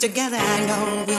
oh.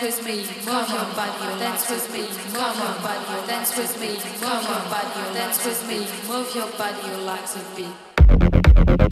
With me, move your body, dance with me, move your body, dance with me, move your body, dance with me, move your body, your legs a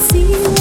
see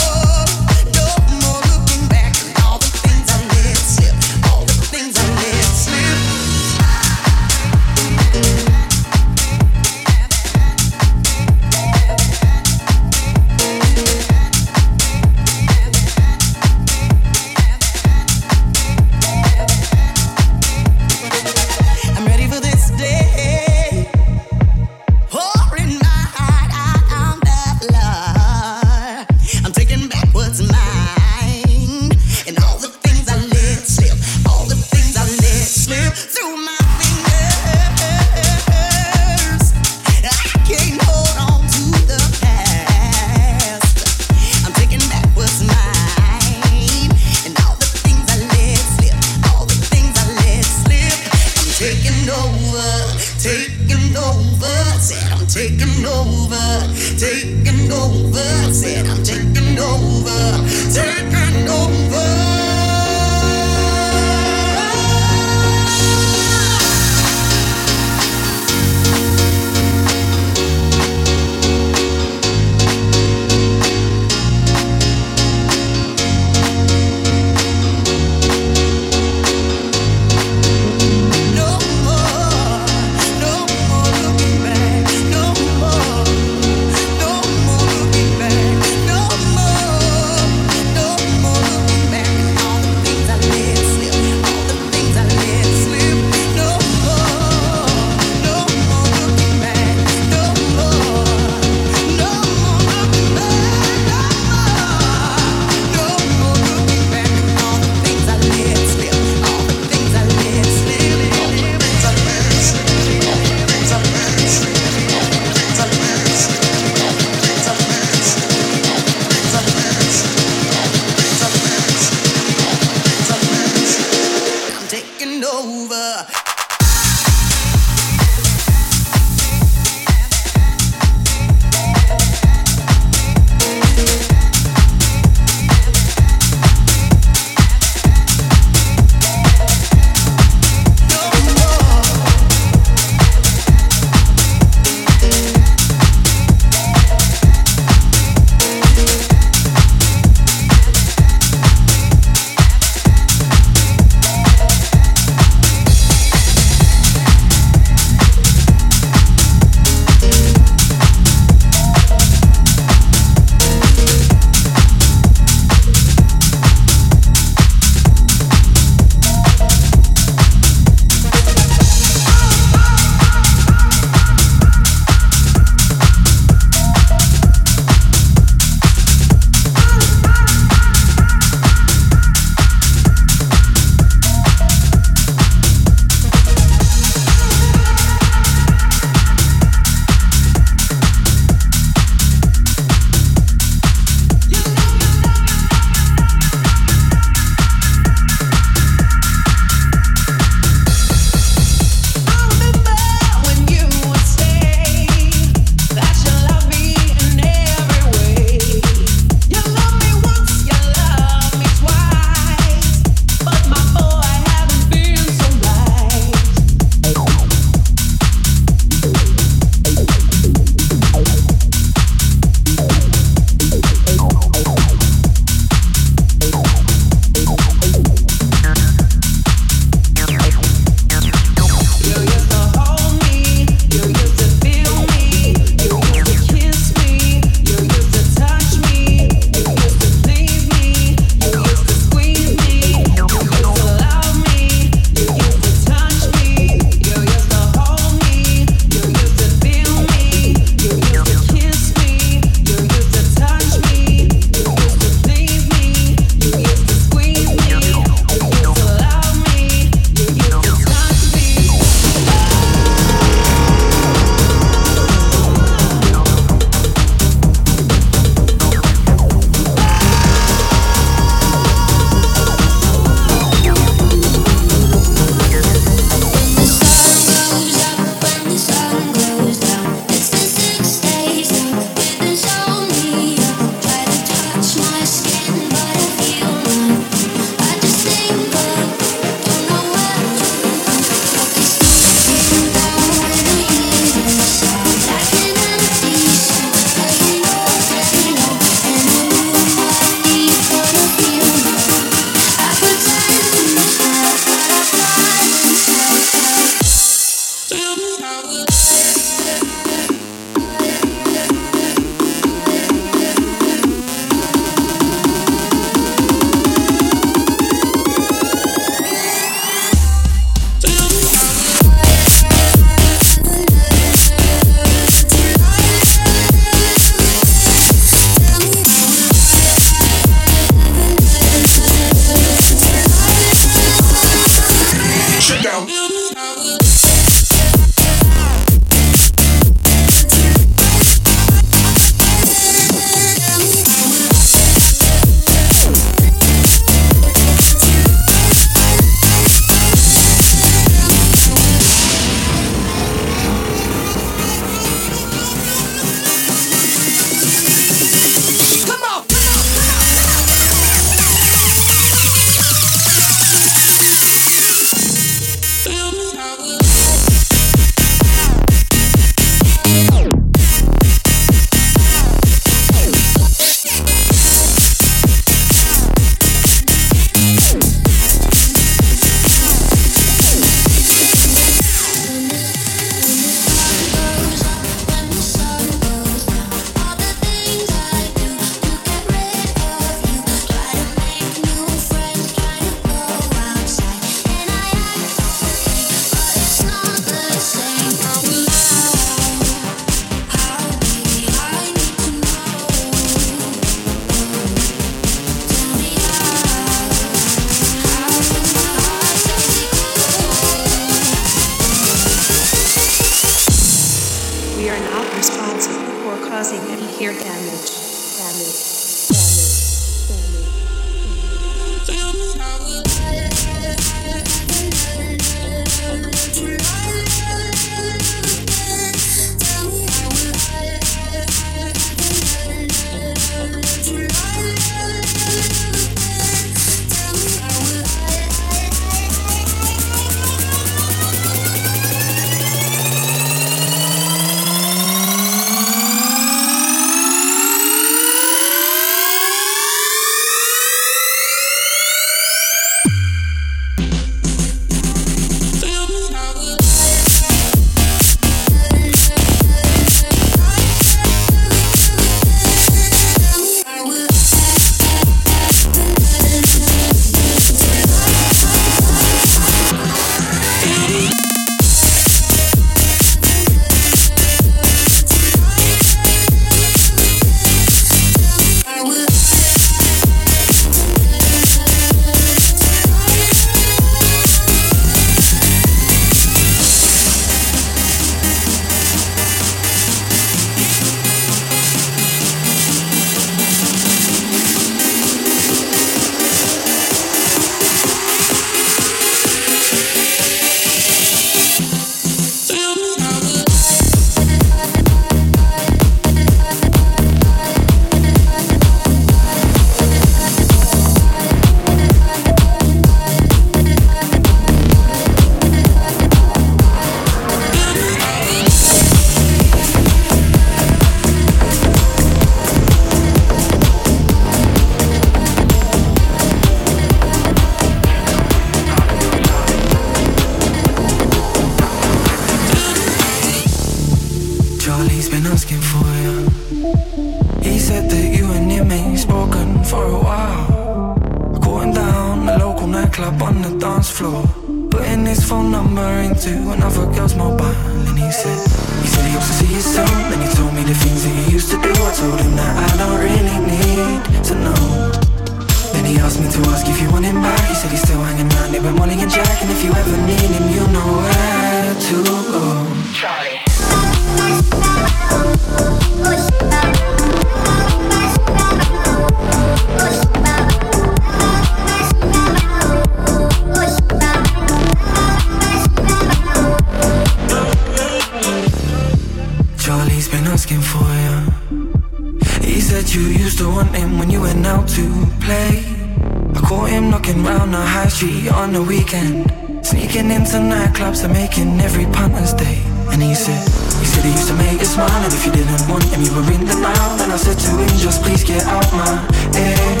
on the weekend. Sneaking into nightclubs and making every punter's day. And he said, he said he used to make you smile And if you didn't want him, you were in denial And I said to him, just please get out my head.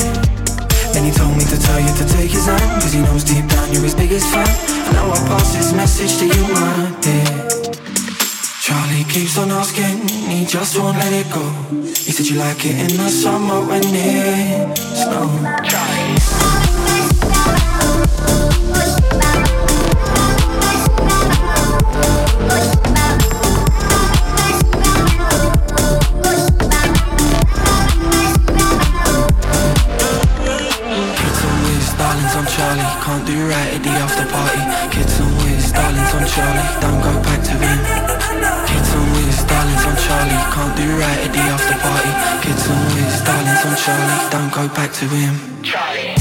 And he told me to tell you to take his hand Cause he knows deep down you're his biggest fan. And now I pass this message to you, my dear. Charlie keeps on asking, he just won't let it go. He said you like it in the summer when it's snow. Do right at the after party. Kids on his darlings on Charlie. Don't go back to him. Charlie.